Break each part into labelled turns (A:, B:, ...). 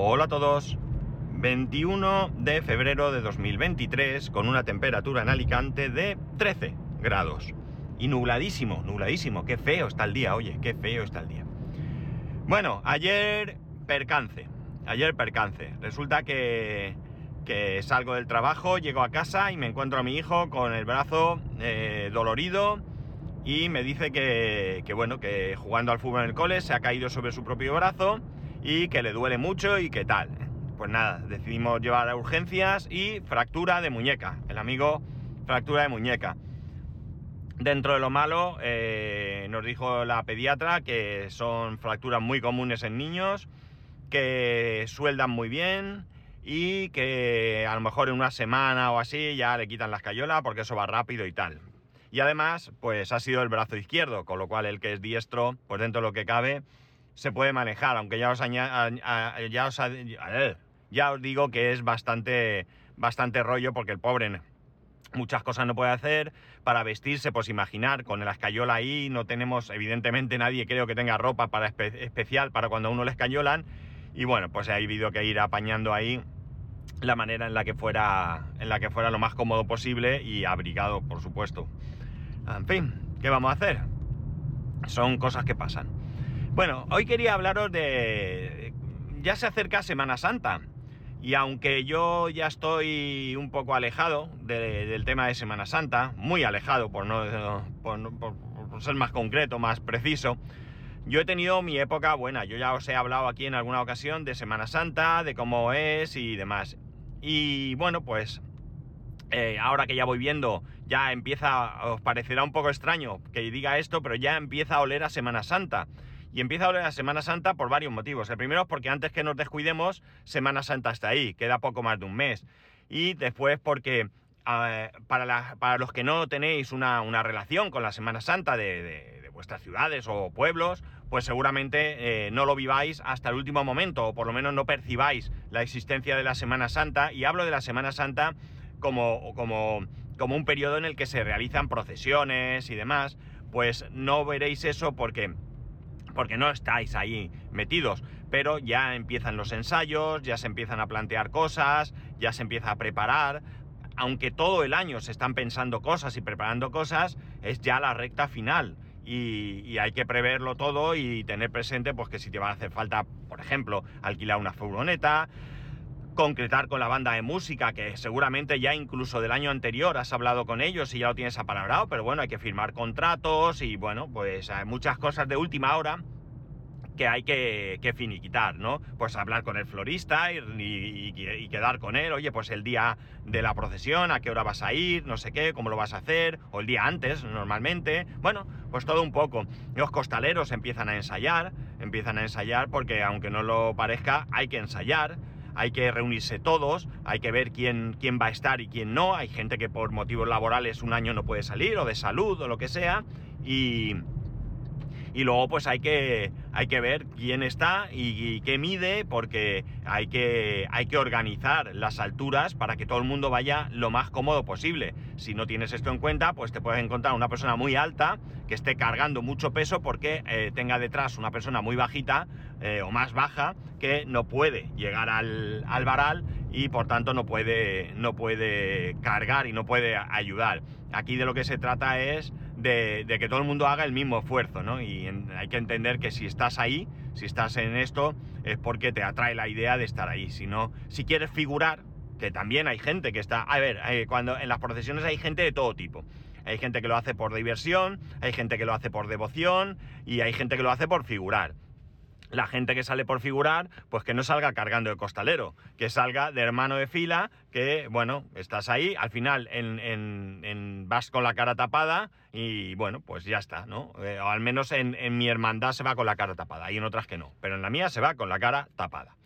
A: Hola a todos. 21 de febrero de 2023 con una temperatura en Alicante de 13 grados. Y nubladísimo, nubladísimo. Qué feo está el día, oye, qué feo está el día. Bueno, ayer percance. Ayer percance. Resulta que, salgo del trabajo, llego a casa y me encuentro a mi hijo con el brazo eh, dolorido y me dice que, que, bueno, que jugando al fútbol en el cole se ha caído sobre su propio brazo y que le duele mucho y que tal. Pues nada, decidimos llevar a urgencias y fractura de muñeca. El amigo fractura de muñeca. Dentro de lo malo, eh, nos dijo la pediatra que son fracturas muy comunes en niños, que sueldan muy bien y que a lo mejor en una semana o así ya le quitan la escayola porque eso va rápido y tal. Y además, pues ha sido el brazo izquierdo, con lo cual el que es diestro, pues dentro de lo que cabe, se puede manejar, aunque ya os, ya os, ya os digo que es bastante, bastante rollo porque el pobre muchas cosas no puede hacer. Para vestirse, pues imaginar, con la escayola ahí no tenemos, evidentemente nadie creo que tenga ropa para especial para cuando a uno le escayolan. Y bueno, pues ha habido que ir apañando ahí la manera en la que fuera, en la que fuera lo más cómodo posible y abrigado, por supuesto. En fin, ¿qué vamos a hacer? Son cosas que pasan. Bueno, hoy quería hablaros de... Ya se acerca Semana Santa. Y aunque yo ya estoy un poco alejado del tema de Semana Santa, muy alejado por, no, ser más concreto, más preciso, yo he tenido mi época buena. Yo ya os he hablado aquí en alguna ocasión de Semana Santa, de cómo es y demás. Y bueno, pues eh, ahora que ya voy viendo, ya empieza, os parecerá un poco extraño que diga esto, pero ya empieza a oler a Semana Santa. Y empieza a oler a Semana Santa por varios motivos. El primero es porque antes que nos descuidemos, Semana Santa está ahí, queda poco más de un mes. Y después porque ah, para, para, los que no tenéis una, relación con la Semana Santa de, vuestras ciudades o pueblos, pues seguramente eh, no lo viváis hasta el último momento, o por lo menos no percibáis la existencia de la Semana Santa. Y hablo de la Semana Santa como, como, como un periodo en el que se realizan procesiones y demás. Pues no veréis eso porque porque no estáis ahí metidos, pero ya empiezan los ensayos, ya se empiezan a plantear cosas, ya se empieza a preparar, aunque todo el año se están pensando cosas y preparando cosas, es ya la recta final. Y, hay que preverlo todo y tener presente pues que si te va a hacer falta, por ejemplo, alquilar una furgoneta, concretar con la banda de música, que seguramente ya incluso del año anterior has hablado con ellos y ya lo tienes apalabrado, pero bueno, hay que firmar contratos y bueno, pues hay muchas cosas de última hora que hay que, finiquitar, ¿no? Pues hablar con el florista y, quedar con él, oye, pues el día de la procesión, a qué hora vas a ir, no sé qué, cómo lo vas a hacer, o el día antes, normalmente. Bueno, pues todo un poco. Los costaleros empiezan a ensayar, empiezan a ensayar porque aunque no lo parezca, hay que ensayar hay que reunirse todos, hay que ver quién, quién va a estar y quién no. Hay gente que por motivos laborales un año no puede salir, o de salud, o lo que sea, y, y luego pues hay que, hay que ver quién está y, qué mide porque hay que, hay que organizar las alturas para que todo el mundo vaya lo más cómodo posible. Si no tienes esto en cuenta, pues te puedes encontrar una persona muy alta que esté cargando mucho peso porque eh, tenga detrás una persona muy bajita eh, o más baja que no puede llegar al, al varal y por tanto no puede, no puede cargar y no puede ayudar. Aquí de lo que se trata es de, que todo el mundo haga el mismo esfuerzo, ¿no? Y hay que entender que si estás ahí, si estás en esto, es porque te atrae la idea de estar ahí. Si no, si quieres figurar, que también hay gente que está. A ver, eh, cuando en las procesiones hay gente de todo tipo. Hay gente que lo hace por diversión, hay gente que lo hace por devoción y hay gente que lo hace por figurar la gente que sale por figurar, pues que no salga cargando de costalero, que salga de hermano de fila, que bueno, estás ahí, al final vas con la cara tapada y bueno, pues ya está, ¿no? Eh, o al menos en, mi hermandad se va con la cara tapada y en otras que no, pero en la mía se va con la cara tapada.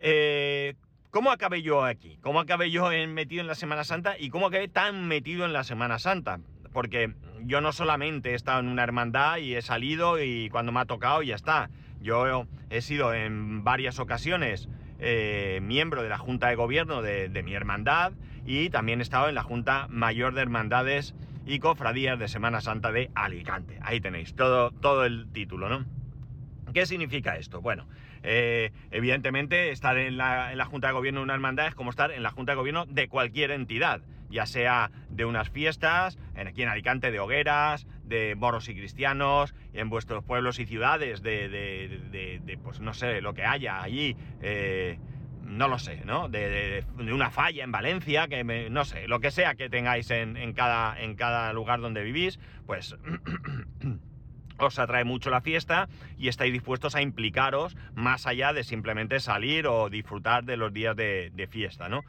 A: Eh, ¿Cómo acabé yo aquí? ¿Cómo acabé yo metido en la Semana Santa y cómo acabé tan metido en la Semana Santa? Porque yo no solamente he estado en una hermandad y he salido y cuando me ha tocado ya está yo he sido en varias ocasiones eh, miembro de la Junta de Gobierno de, mi hermandad y también he estado en la Junta Mayor de Hermandades y Cofradías de Semana Santa de Alicante. Ahí tenéis todo, todo el título, ¿no? ¿Qué significa esto? Bueno, Eh, evidentemente, estar en la, en la Junta de Gobierno de una hermandad es como estar en la Junta de Gobierno de cualquier entidad, ya sea de unas fiestas, aquí en Alicante de hogueras, de moros y cristianos, en vuestros pueblos y ciudades, de, de, pues no sé, lo que haya allí. Eh, no lo sé, ¿no? De, una falla en Valencia, que me, no sé, lo que sea que tengáis en, en, cada, en cada lugar donde vivís, pues os atrae mucho la fiesta y estáis dispuestos a implicaros más allá de simplemente salir o disfrutar de los días de, de fiesta, ¿no?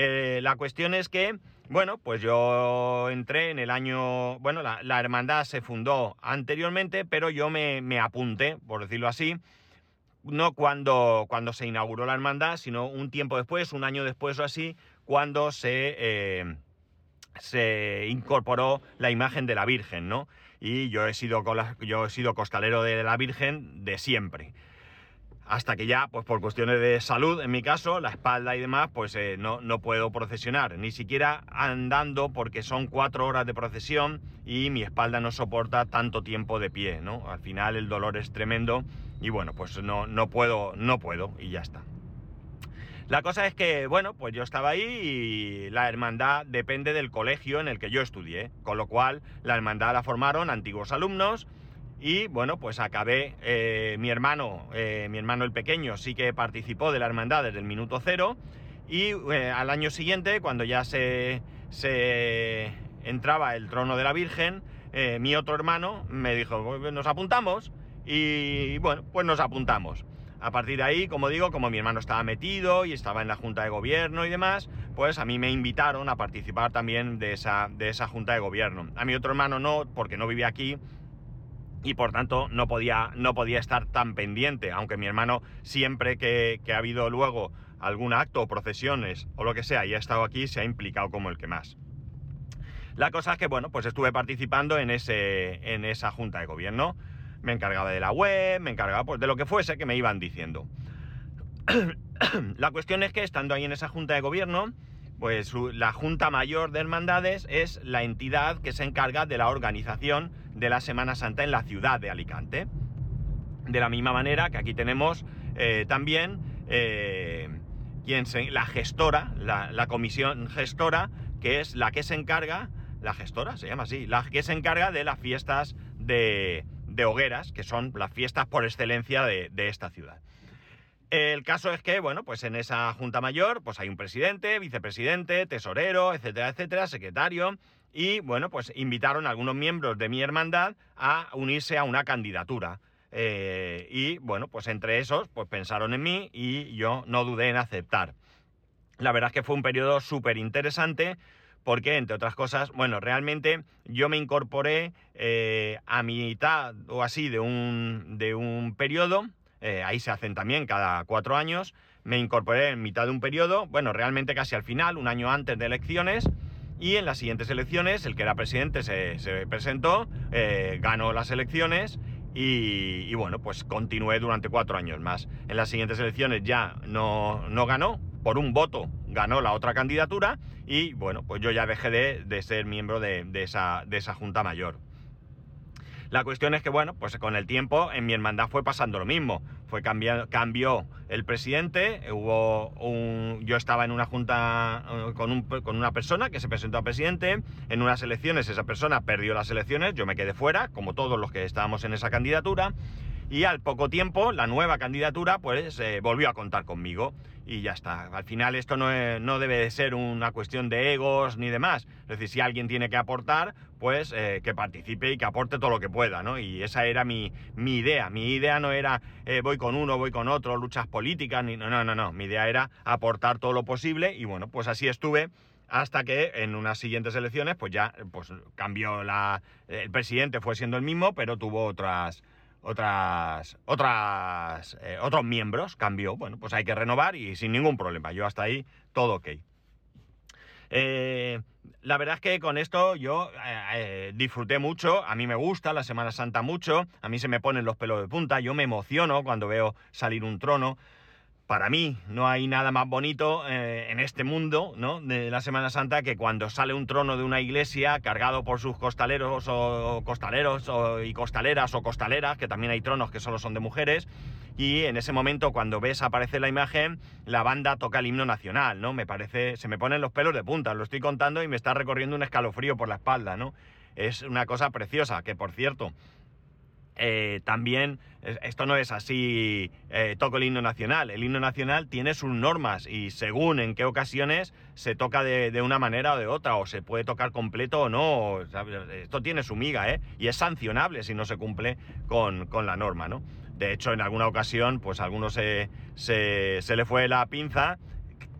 A: Eh, la cuestión es que, bueno, pues yo entré en el año, bueno, la, hermandad se fundó anteriormente, pero yo me, me apunté, por decirlo así, no cuando, cuando se inauguró la hermandad, sino un tiempo después, un año después o así, cuando se, eh, se incorporó la imagen de la Virgen, ¿no? Y yo he sido, yo he sido costalero de la Virgen de siempre. Hasta que ya, pues por cuestiones de salud, en mi caso, la espalda y demás, pues eh, no, no puedo procesionar, ni siquiera andando, porque son cuatro horas de procesión y mi espalda no soporta tanto tiempo de pie, ¿no? Al final el dolor es tremendo y bueno, pues no, no puedo, no puedo y ya está. La cosa es que, bueno, pues yo estaba ahí y la hermandad depende del colegio en el que yo estudié, con lo cual la hermandad la formaron antiguos alumnos y bueno, pues acabé, eh, mi hermano, eh, mi hermano el pequeño sí que participó de la hermandad desde el minuto cero y eh, al año siguiente, cuando ya se, se entraba el trono de la Virgen, mi otro hermano me dijo, nos apuntamos y bueno, pues nos apuntamos. A partir de ahí, como digo, como mi hermano estaba metido y estaba en la Junta de Gobierno y demás, pues a mí me invitaron a participar también de esa, de esa Junta de Gobierno. A mi otro hermano no, porque no vivía aquí y por tanto no podía, no podía estar tan pendiente, aunque mi hermano siempre que, ha habido luego algún acto o procesiones o lo que sea y ha estado aquí, se ha implicado como el que más. La cosa es que, bueno, pues estuve participando en, ese, en esa junta de gobierno. Me encargaba de la web, me encargaba pues, de lo que fuese que me iban diciendo. la cuestión es que estando ahí en esa junta de gobierno, pues la Junta Mayor de Hermandades es la entidad que se encarga de la organización de la Semana Santa en la ciudad de Alicante. De la misma manera que aquí tenemos eh, también eh, quien se, la gestora, la, comisión gestora, que es la que se encarga, la gestora se llama así, la que se encarga de las fiestas de, hogueras, que son las fiestas por excelencia de esta ciudad. El caso es que, bueno, pues en esa Junta Mayor, pues hay un presidente, vicepresidente, tesorero, etcétera, etcétera, secretario, y bueno, pues invitaron a algunos miembros de mi hermandad a unirse a una candidatura. Eh, y bueno, pues entre esos, pues pensaron en mí y yo no dudé en aceptar. La verdad es que fue un periodo súper interesante porque, entre otras cosas, bueno, realmente yo me incorporé eh, a mitad o así de un, de un periodo, eh, ahí se hacen también cada cuatro años, me incorporé en mitad de un periodo, bueno, realmente casi al final, un año antes de elecciones, y en las siguientes elecciones el que era presidente se, se presentó, eh, ganó las elecciones y, y, bueno, pues continué durante cuatro años más. En las siguientes elecciones ya no, no ganó, por un voto ganó la otra candidatura y bueno, pues yo ya dejé de, de ser miembro de, de, esa, de esa Junta Mayor. La cuestión es que, bueno, pues con el tiempo en mi hermandad fue pasando lo mismo. Fue cambiando, cambió el presidente, hubo un, yo estaba en una junta uh, con, un, con una persona que se presentó a presidente, en unas elecciones esa persona perdió las elecciones, yo me quedé fuera, como todos los que estábamos en esa candidatura, y al poco tiempo la nueva candidatura pues eh, volvió a contar conmigo y ya está. Al final esto no, no, debe de ser una cuestión de egos ni demás. Es decir, si alguien tiene que aportar, pues eh, que participe y que aporte todo lo que pueda, ¿no? Y esa era mi, mi idea. Mi idea no era eh, voy con uno, voy con otro, luchas políticas, ni no, no, no, no. Mi idea era aportar todo lo posible y bueno, pues así estuve hasta que en unas siguientes elecciones pues ya pues cambió la el presidente fue siendo el mismo, pero tuvo otras otras, otras, eh, otros miembros, cambió. Bueno, pues hay que renovar y sin ningún problema. Yo hasta ahí todo ok. Eh, la verdad es que con esto yo eh, eh, disfruté mucho, a mí me gusta la Semana Santa mucho, a mí se me ponen los pelos de punta, yo me emociono cuando veo salir un trono. Para mí no hay nada más bonito eh, en este mundo ¿no? de la Semana Santa que cuando sale un trono de una iglesia cargado por sus costaleros o costaleros y costaleras o costaleras, que también hay tronos que solo son de mujeres, y en ese momento cuando ves aparecer la imagen, la banda toca el himno nacional, ¿no? Me parece, se me ponen los pelos de punta, lo estoy contando y me está recorriendo un escalofrío por la espalda, ¿no? Es una cosa preciosa, que por cierto, eh, también, esto no es así, eh, toco el himno nacional. El himno nacional tiene sus normas y según en qué ocasiones se toca de, una manera o de otra, o se puede tocar completo o no. Esto tiene su miga, ¿eh? Y es sancionable si no se cumple con, la norma, ¿no? De hecho, en alguna ocasión, pues a algunos se, se le fue la pinza,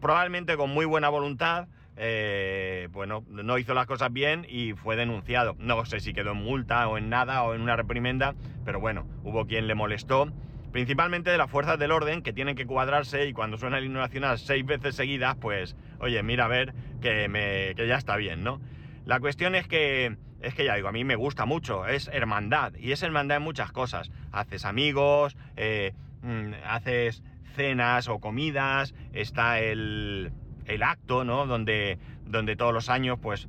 A: probablemente con muy buena voluntad, eh, bueno, no hizo las cosas bien y fue denunciado. No sé si quedó en multa o en nada o en una reprimenda, pero bueno, hubo quien le molestó, principalmente de las fuerzas del orden que tienen que cuadrarse y cuando suena el himno nacional seis veces seguidas, pues, oye, mira a ver que, me, que ya está bien, ¿no? La cuestión es que, es que ya digo, a mí me gusta mucho, es hermandad y es hermandad en muchas cosas. Haces amigos, eh, mm, haces cenas o comidas, está el el acto, ¿no? Donde, donde todos los años, pues,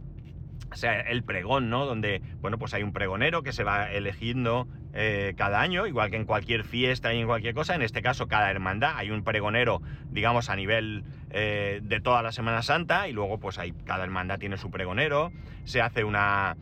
A: sea, el pregón, ¿no? Donde, bueno, pues hay un pregonero que se va eligiendo eh, cada año, igual que en cualquier fiesta y en cualquier cosa. En este caso, cada hermandad hay un pregonero, digamos, a nivel eh, de toda la Semana Santa y luego, pues, hay, cada hermandad tiene su pregonero. Se hace una,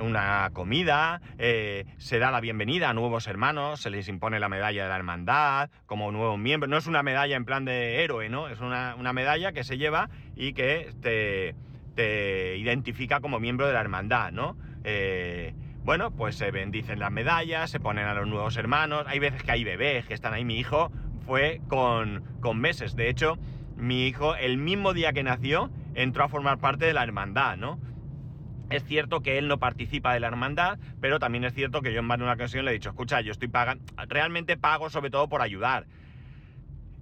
A: una comida, eh, se da la bienvenida a nuevos hermanos, se les impone la medalla de la hermandad como nuevo miembro. No es una medalla en plan de héroe, ¿no? Es una, medalla que se lleva y que te, te, identifica como miembro de la hermandad, ¿no? Eh, bueno, pues se bendicen las medallas, se ponen a los nuevos hermanos. Hay veces que hay bebés que están ahí. Mi hijo fue con, con meses. De hecho, mi hijo, el mismo día que nació, entró a formar parte de la hermandad, ¿no? Es cierto que él no participa de la hermandad, pero también es cierto que yo en más de una ocasión le he dicho, escucha, yo estoy realmente pago sobre todo por ayudar.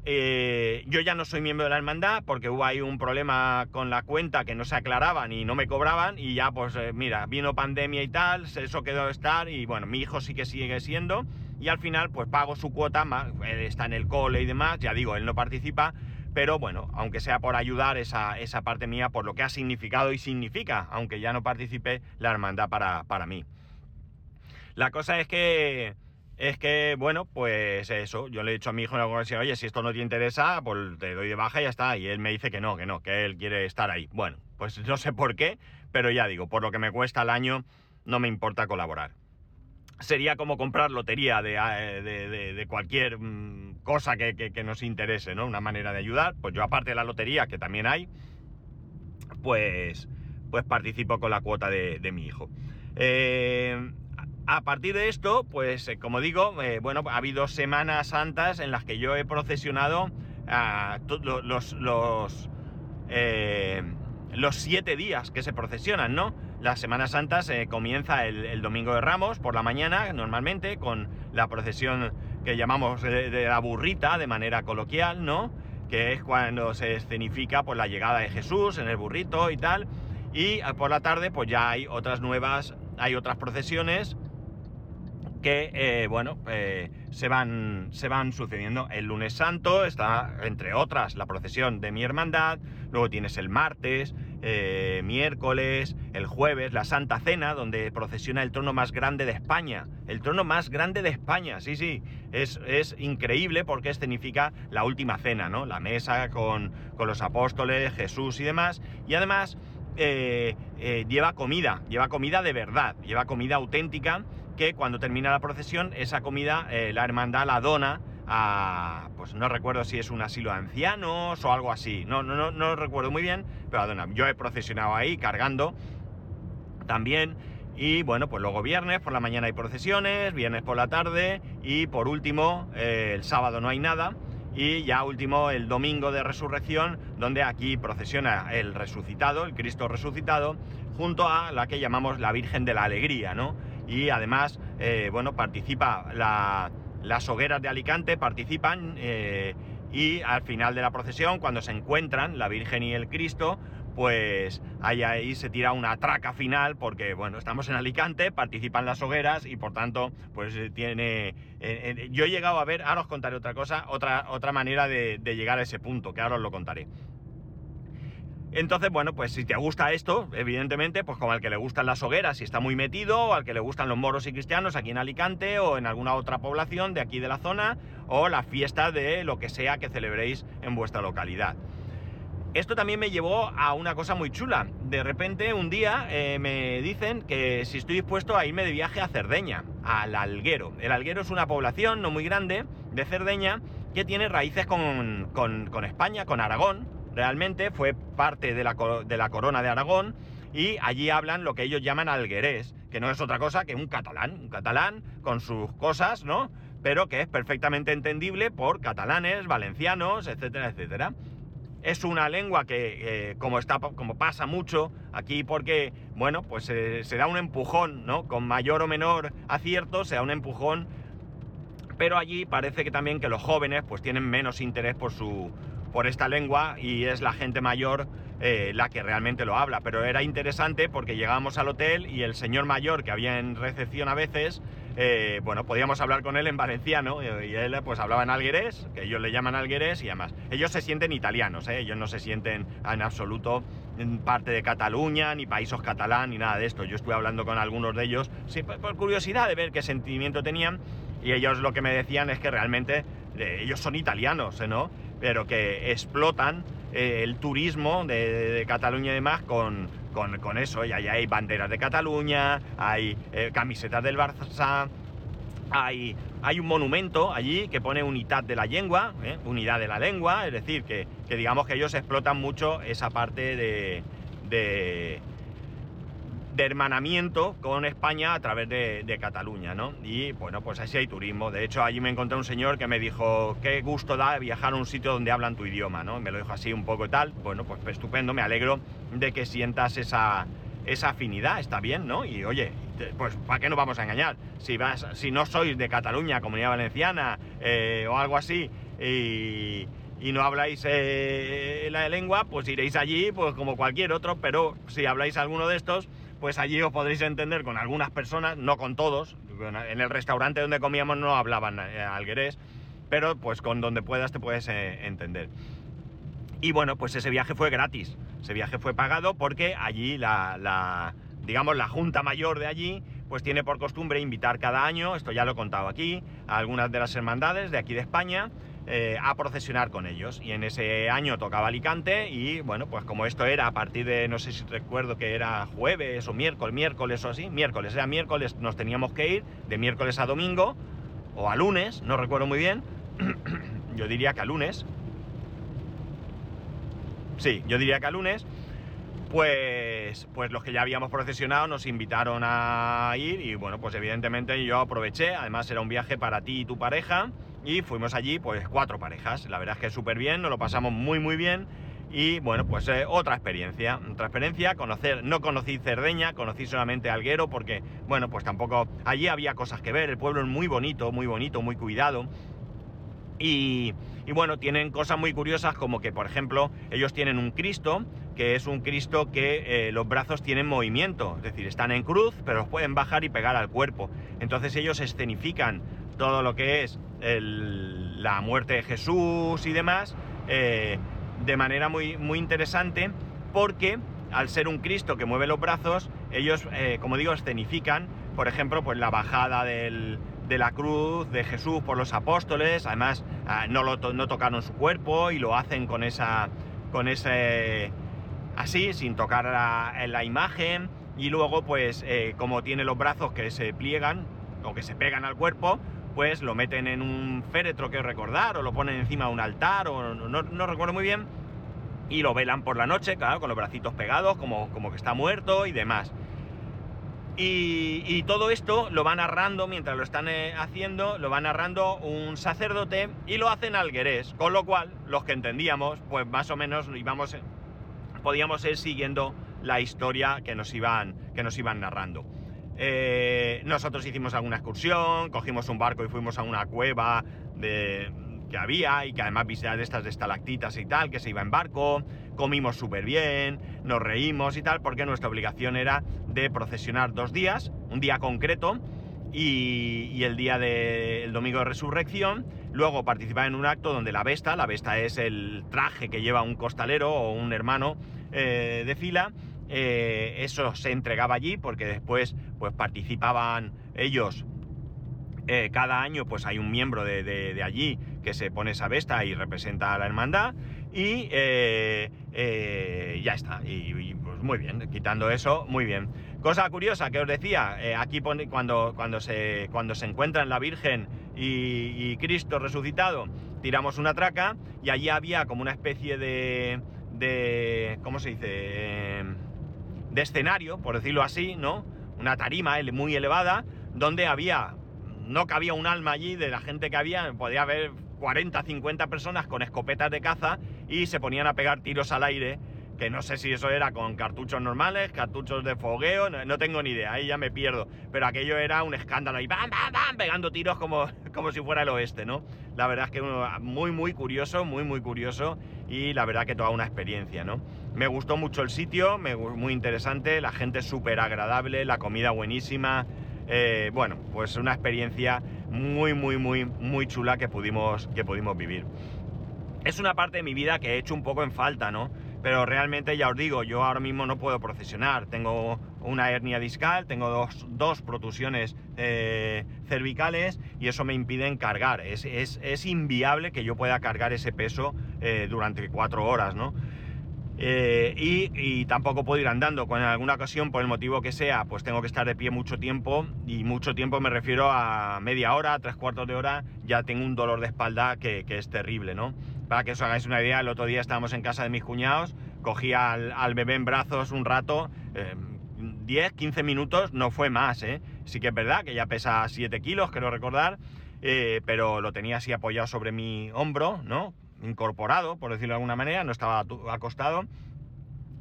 A: Eh, yo ya no soy miembro de la hermandad porque hubo ahí un problema con la cuenta que no se aclaraban y no me cobraban y ya pues eh, mira, vino pandemia y tal, eso quedó de estar y bueno, mi hijo sí que sigue siendo y al final pues pago su cuota, él está en el cole y demás, ya digo, él no participa, pero bueno, aunque sea por ayudar esa, esa, parte mía, por lo que ha significado y significa, aunque ya no participe la hermandad para, para mí. La cosa es que, es que, bueno, pues eso, yo le he dicho a mi hijo en alguna ocasión, oye, si esto no te interesa, pues te doy de baja y ya está, y él me dice que no, que no, que él quiere estar ahí. Bueno, pues no sé por qué, pero ya digo, por lo que me cuesta al año, no me importa colaborar sería como comprar lotería de, eh, cualquier mm, cosa que, nos interese, ¿no? Una manera de ayudar. Pues yo, aparte de la lotería, que también hay, pues, pues participo con la cuota de, mi hijo. Eh, a partir de esto, pues eh, como digo, bueno, ha habido semanas santas en las que yo he procesionado a los, los, los siete días que se procesionan, ¿no? La Semana Santa se comienza el, Domingo de Ramos por la mañana, normalmente, con la procesión que llamamos de, la burrita de manera coloquial, ¿no? Que es cuando se escenifica pues, la llegada de Jesús en el burrito y tal. Y eh, por la tarde, pues ya hay otras nuevas, hay otras procesiones que, eh, bueno, eh, se, van, se van sucediendo. El lunes santo está, entre otras, la procesión de mi hermandad, luego tienes el martes, eh, miércoles, el jueves, la Santa Cena, donde procesiona el trono más grande de España. El trono más grande de España, sí, sí. Es, increíble porque escenifica la última cena, ¿no? La mesa con, los apóstoles, Jesús y demás. Y además lleva comida, lleva comida de verdad, lleva comida auténtica que cuando termina la procesión, esa comida la hermandad la dona pues no recuerdo si es un asilo de ancianos o algo así, no, no, no, no recuerdo muy bien, pero yo he procesionado ahí cargando también. Y bueno, pues luego viernes por la mañana hay procesiones, viernes por la tarde y por último eh, el sábado no hay nada y ya último el domingo de resurrección donde aquí procesiona el resucitado, el Cristo resucitado, junto a la que llamamos la Virgen de la Alegría, ¿no? Y además, eh, bueno, participa la, las hogueras de Alicante participan eh, y al final de la procesión, cuando se encuentran la Virgen y el Cristo, pues ahí, ahí se tira una traca final porque, bueno, estamos en Alicante, participan las hogueras y por tanto, pues eh, tiene... Yo he llegado a ver, ahora os contaré otra cosa, otra, otra manera de, de llegar a ese punto, que ahora os lo contaré. Entonces, bueno, pues si te gusta esto, evidentemente, pues como al que le gustan las hogueras y está muy metido, o al que le gustan los moros y cristianos aquí en Alicante o en alguna otra población de aquí de la zona, o la fiesta de lo que sea que celebréis en vuestra localidad. Esto también me llevó a una cosa muy chula. De repente, un día eh, me dicen que si estoy dispuesto a irme de viaje a Cerdeña, al Alguero. El Alguero es una población no muy grande de Cerdeña que tiene raíces con, con España, con Aragón, realmente fue parte de la, corona de Aragón y allí hablan lo que ellos llaman alguerés, que no es otra cosa que un catalán, un catalán con sus cosas, ¿no? Pero que es perfectamente entendible por catalanes, valencianos, etcétera, etcétera. Es una lengua que, como, está, como pasa mucho aquí, porque, bueno, pues se da un empujón, ¿no? Con mayor o menor acierto, se da un empujón, pero allí parece que también que los jóvenes, pues tienen menos interés por su, por esta lengua y es la gente mayor eh, la que realmente lo habla. Pero era interesante porque llegábamos al hotel y el señor mayor que había en recepción a veces, eh, bueno, podíamos hablar con él en valenciano y él pues hablaba en alguerés, que ellos le llaman alguerés y además ellos se sienten italianos, ¿eh? ellos no se sienten en absoluto en parte de Cataluña, ni paísos catalán, ni nada de esto. Yo estuve hablando con algunos de ellos, sí, por curiosidad de ver qué sentimiento tenían y ellos lo que me decían es que realmente ellos son italianos, ¿no? Pero que explotan eh, el turismo de, Cataluña y demás con, con, eso. Y ahí hay banderas de Cataluña, hay eh, camisetas del Barça, hay, hay un monumento allí que pone unidad de la lengua, ¿eh? unidad de la lengua, es decir, que, que, digamos que ellos explotan mucho esa parte de, de de hermanamiento con España a través de, Cataluña, ¿no? Y bueno, pues así hay turismo. De hecho, allí me encontré un señor que me dijo, qué gusto da viajar a un sitio donde hablan tu idioma, ¿no? Me lo dijo así un poco y tal. Bueno, pues estupendo, me alegro de que sientas esa, esa afinidad, está bien, ¿no? Y oye, pues ¿para qué nos vamos a engañar? Si, vas, si no sois de Cataluña, Comunidad Valenciana eh, o algo así, y, no habláis eh, la lengua, pues iréis allí pues como cualquier otro, pero si habláis alguno de estos, pues allí os podréis entender con algunas personas, no con todos. En el restaurante donde comíamos no hablaban eh, alguerés, pero pues con donde puedas te puedes eh, entender. Y bueno, pues ese viaje fue gratis. Ese viaje fue pagado porque allí la, digamos, la Junta Mayor de allí, pues tiene por costumbre invitar cada año, esto ya lo he contado aquí, a algunas de las hermandades de aquí de España, eh, a procesionar con ellos. Y en ese año tocaba Alicante y bueno, pues como esto era a partir de, no sé si recuerdo que era jueves o miércoles, miércoles o así, miércoles, era miércoles, nos teníamos que ir de miércoles a domingo o a lunes, no recuerdo muy bien, yo diría que a lunes. Sí, yo diría que a lunes. Pues, pues los que ya habíamos procesionado nos invitaron a ir y bueno, pues evidentemente yo aproveché, además era un viaje para ti y tu pareja, y fuimos allí pues cuatro parejas. La verdad es que súper bien, nos lo pasamos muy muy bien y bueno, pues eh, otra experiencia, otra experiencia, conocer, no conocí Cerdeña, conocí solamente Alguero porque bueno, pues tampoco, allí había cosas que ver, el pueblo es muy bonito, muy bonito, muy cuidado. Y, y, bueno, tienen cosas muy curiosas como que, por ejemplo, ellos tienen un Cristo, que es un Cristo que eh, los brazos tienen movimiento, es decir, están en cruz, pero los pueden bajar y pegar al cuerpo. Entonces ellos escenifican todo lo que es la muerte de Jesús y demás, eh, de manera muy, muy interesante, porque al ser un Cristo que mueve los brazos, ellos, eh, como digo, escenifican, por ejemplo, pues la bajada de la cruz de Jesús por los apóstoles, además ah, no, lo, no tocaron su cuerpo y lo hacen con esa, con ese, así, sin tocar la, la imagen, y luego, pues, eh, como tiene los brazos que se pliegan o que se pegan al cuerpo, pues lo meten en un féretro que recordar, o lo ponen encima de un altar, o no, recuerdo muy bien, y lo velan por la noche, claro, con los bracitos pegados, como, como que está muerto y demás. Y, todo esto lo va narrando, mientras lo están eh, haciendo, lo va narrando un sacerdote y lo hacen alguerés, con lo cual los que entendíamos, pues más o menos íbamos, podíamos ir siguiendo la historia que nos iban, que nos iban narrando. Eh, nosotros hicimos alguna excursión, cogimos un barco y fuimos a una cueva de, que había y que además visitar estas de estalactitas y tal, que se iba en barco, comimos súper bien, nos reímos y tal, porque nuestra obligación era de procesionar dos días, un día concreto y, el día del domingo de resurrección, luego participar en un acto donde la Vesta, la Vesta es el traje que lleva un costalero o un hermano eh, de fila, eh, eso se entregaba allí porque después pues participaban ellos eh, cada año pues hay un miembro de, allí que se pone esa vesta y representa a la hermandad y eh, ya está. Y, pues muy bien, quitando eso, muy bien. Cosa curiosa que os decía, aquí pone, cuando, cuando, se, cuando se encuentran la Virgen y, Cristo resucitado, tiramos una traca y allí había como una especie de, de ¿cómo se dice? De escenario, por decirlo así, ¿no? Una tarima muy elevada, donde había, no cabía un alma allí de la gente que había, podía haber 40, 50 personas con escopetas de caza y se ponían a pegar tiros al aire que no sé si eso era con cartuchos normales, cartuchos de fogueo, no, tengo ni idea, ahí ya me pierdo. Pero aquello era un escándalo, y ¡bam, bam, bam! pegando tiros como, como si fuera el oeste, ¿no? La verdad es que muy, muy curioso, muy, muy curioso, y la verdad que toda una experiencia, ¿no? Me gustó mucho el sitio, muy interesante, la gente súper agradable, la comida buenísima. Eh, bueno, pues una experiencia muy, muy, muy, muy chula que pudimos, que pudimos vivir. Es una parte de mi vida que he hecho un poco en falta, ¿no? Pero realmente ya os digo, yo ahora mismo no puedo procesionar. Tengo una hernia discal, tengo dos, dos protusiones eh, cervicales y eso me impide cargar. Es, es, inviable que yo pueda cargar ese peso eh, durante cuatro horas, ¿no? Eh, y, tampoco puedo ir andando. Con alguna ocasión, por el motivo que sea, pues tengo que estar de pie mucho tiempo. Y mucho tiempo me refiero a media hora, tres cuartos de hora. Ya tengo un dolor de espalda que, es terrible, ¿no? Para que os hagáis una idea, el otro día estábamos en casa de mis cuñados, cogí al, bebé en brazos un rato, 10, eh, 15 minutos, no fue más, ¿eh? Sí que es verdad que ya pesa 7 kilos, quiero recordar, eh, pero lo tenía así apoyado sobre mi hombro, ¿no? Incorporado, por decirlo de alguna manera, no estaba acostado.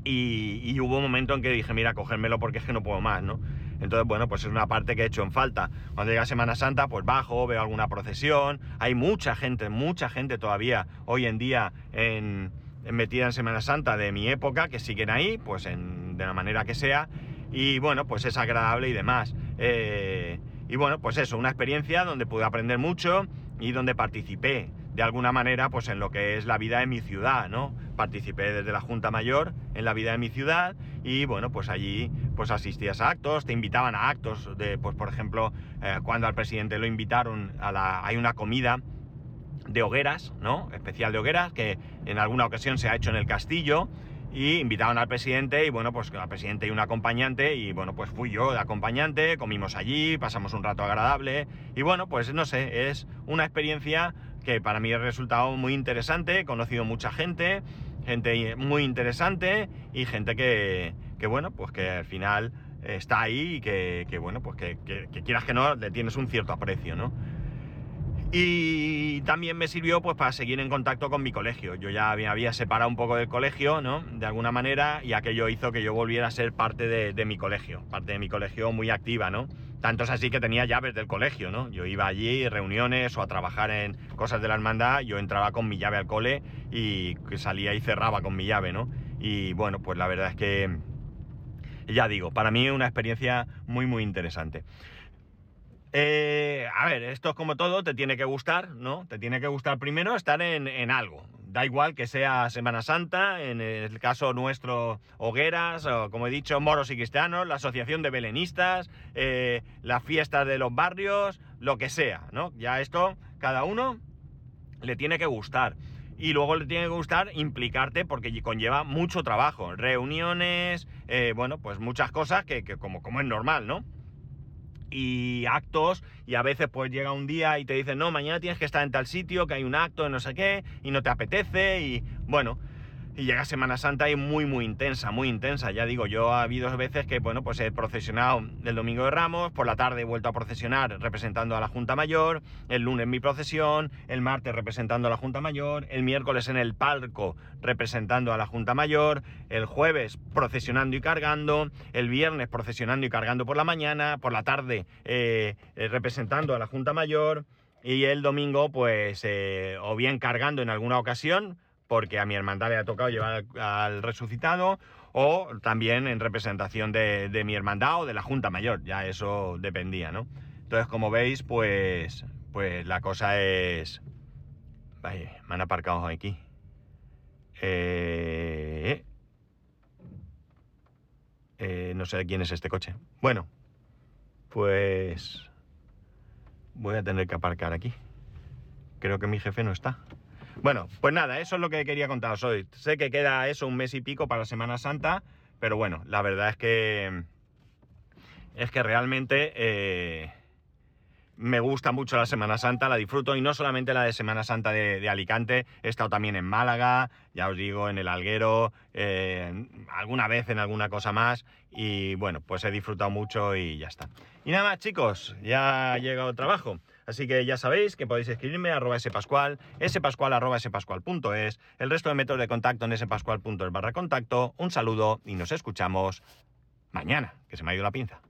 A: Y, hubo un momento en que dije, mira, cogérmelo porque es que no puedo más, ¿no? Entonces, bueno, pues es una parte que he hecho en falta. Cuando llega Semana Santa, pues bajo, veo alguna procesión. Hay mucha gente, mucha gente todavía hoy en día en, metida en Semana Santa de mi época que siguen ahí, pues en, de la manera que sea. Y bueno, pues es agradable y demás. Eh, y bueno, pues eso, una experiencia donde pude aprender mucho y donde participé de alguna manera pues en lo que es la vida de mi ciudad, ¿no? Participé desde la Junta Mayor en la vida de mi ciudad y bueno, pues allí pues asistías a actos, te invitaban a actos de, pues por ejemplo, eh, cuando al presidente lo invitaron a la... hay una comida de hogueras, ¿no? Especial de hogueras que en alguna ocasión se ha hecho en el castillo y invitaban al presidente y bueno, pues al presidente y un acompañante y bueno, pues fui yo de acompañante, comimos allí, pasamos un rato agradable y bueno, pues no sé, es una experiencia que para mí ha resultado muy interesante, he conocido mucha gente, gente muy interesante y gente que, bueno, pues que al final está ahí y que, bueno, pues que, que, quieras que no, le tienes un cierto aprecio, ¿no? Y también me sirvió pues para seguir en contacto con mi colegio. Yo ya me había separado un poco del colegio, ¿no? De alguna manera, y aquello hizo que yo volviera a ser parte de, mi colegio, parte de mi colegio muy activa, ¿no? Tanto es así que tenía llaves del colegio, ¿no? Yo iba allí, reuniones o a trabajar en cosas de la hermandad, yo entraba con mi llave al cole y salía y cerraba con mi llave, ¿no? Y bueno, pues la verdad es que, ya digo, para mí una experiencia muy, muy interesante. Eh, a ver, esto es como todo, te tiene que gustar, ¿no? Te tiene que gustar primero estar en, algo. Da igual que sea Semana Santa, en el caso nuestro, hogueras, o como he dicho, moros y cristianos, la asociación de belenistas, eh, las fiestas de los barrios, lo que sea, ¿no? Ya esto, cada uno le tiene que gustar. Y luego le tiene que gustar implicarte porque conlleva mucho trabajo, reuniones, eh, bueno, pues muchas cosas que, como es normal, ¿no? Y actos y a veces pues llega un día y te dicen, no, mañana tienes que estar en tal sitio, que hay un acto no sé qué y no te apetece y bueno, y llega Semana Santa y muy, muy intensa, muy intensa. Ya digo, yo ha habido veces que, bueno, pues he procesionado el Domingo de Ramos, por la tarde he vuelto a procesionar representando a la Junta Mayor, el lunes mi procesión, el martes representando a la Junta Mayor, el miércoles en el palco representando a la Junta Mayor, el jueves procesionando y cargando, el viernes procesionando y cargando por la mañana, por la tarde eh, eh, representando a la Junta Mayor, y el domingo, pues, eh, o bien cargando en alguna ocasión, porque a mi hermandad le ha tocado llevar al, resucitado, o también en representación de, mi hermandad o de la Junta Mayor, ya eso dependía, ¿no? Entonces, como veis, pues, pues la cosa es... Vaya, me han aparcado aquí. Eh, eh, no sé quién es este coche. Bueno, pues voy a tener que aparcar aquí. Creo que mi jefe no está. Bueno, pues nada, eso es lo que quería contaros hoy. Sé que queda eso un mes y pico para Semana Santa, pero bueno, la verdad es que es que realmente eh, me gusta mucho la Semana Santa, la disfruto y no solamente la de Semana Santa de, Alicante, he estado también en Málaga, ya os digo, en el Alguero, eh, alguna vez en alguna cosa más y bueno, pues he disfrutado mucho y ya está. Y nada más chicos, ya ha llegado el trabajo, así que ya sabéis que podéis escribirme a arroba spascual, spascual arroba spascual.es, el resto de métodos de contacto en spascual.es barra contacto, un saludo y nos escuchamos mañana, que se me ha ido la pinza.